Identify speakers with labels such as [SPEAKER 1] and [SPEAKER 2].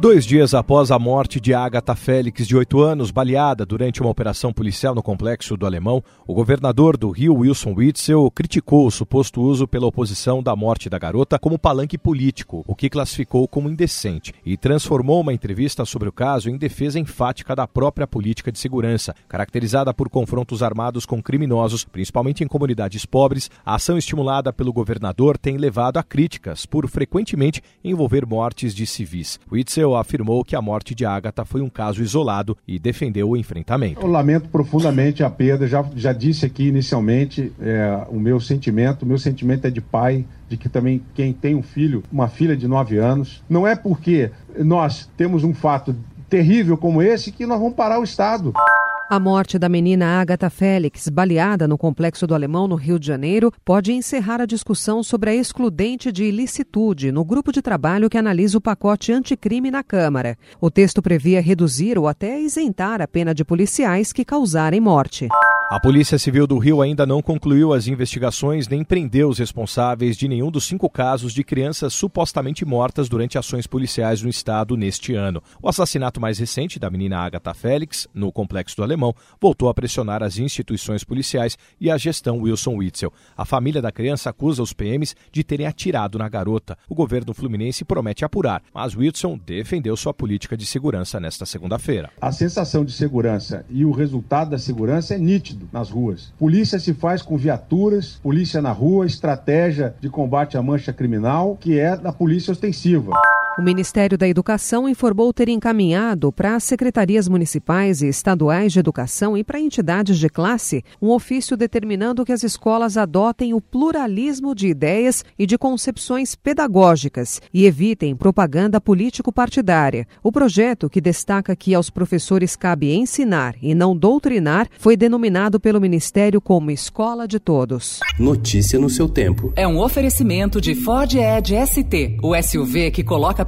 [SPEAKER 1] Dois dias após a morte de Agatha Félix, de 8 anos, baleada durante uma operação policial no complexo do Alemão, o governador do Rio, Wilson Witzel, criticou o suposto uso pela oposição da morte da garota como palanque político, o que classificou como indecente, e transformou uma entrevista sobre o caso em defesa enfática da própria política de segurança, caracterizada por confrontos armados com criminosos, principalmente em comunidades pobres. A ação estimulada pelo governador tem levado a críticas por frequentemente envolver mortes de civis. Witzel afirmou que a morte de Agatha foi um caso isolado e defendeu o enfrentamento.
[SPEAKER 2] Eu lamento profundamente a perda, já, já disse aqui inicialmente é, o meu sentimento, o meu sentimento é de pai, de que também quem tem um filho, uma filha de 9 anos, não é porque nós temos um fato terrível como esse que nós vamos parar o Estado.
[SPEAKER 3] A morte da menina Agatha Félix, baleada no Complexo do Alemão, no Rio de Janeiro, pode encerrar a discussão sobre a excludente de ilicitude no grupo de trabalho que analisa o pacote anticrime na Câmara. O texto previa reduzir ou até isentar a pena de policiais que causarem morte.
[SPEAKER 1] A Polícia Civil do Rio ainda não concluiu as investigações nem prendeu os responsáveis de nenhum dos cinco casos de crianças supostamente mortas durante ações policiais no estado neste ano. O assassinato mais recente da menina Agatha Félix, no Complexo do Alemão, voltou a pressionar as instituições policiais e a gestão Wilson Witzel. A família da criança acusa os PMs de terem atirado na garota. O governo fluminense promete apurar, mas Wilson defendeu sua política de segurança nesta segunda-feira.
[SPEAKER 2] A sensação de segurança e o resultado da segurança é nítido nas ruas. Polícia se faz com viaturas, polícia na rua, estratégia de combate à mancha criminal, que é da polícia ostensiva.
[SPEAKER 3] O Ministério da Educação informou ter encaminhado para as secretarias municipais e estaduais de educação e para entidades de classe um ofício determinando que as escolas adotem o pluralismo de ideias e de concepções pedagógicas e evitem propaganda político-partidária. O projeto, que destaca que aos professores cabe ensinar e não doutrinar, foi denominado pelo Ministério como Escola de Todos.
[SPEAKER 4] Notícia no seu tempo.
[SPEAKER 5] É um oferecimento de Ford Edge ST, o SUV que coloca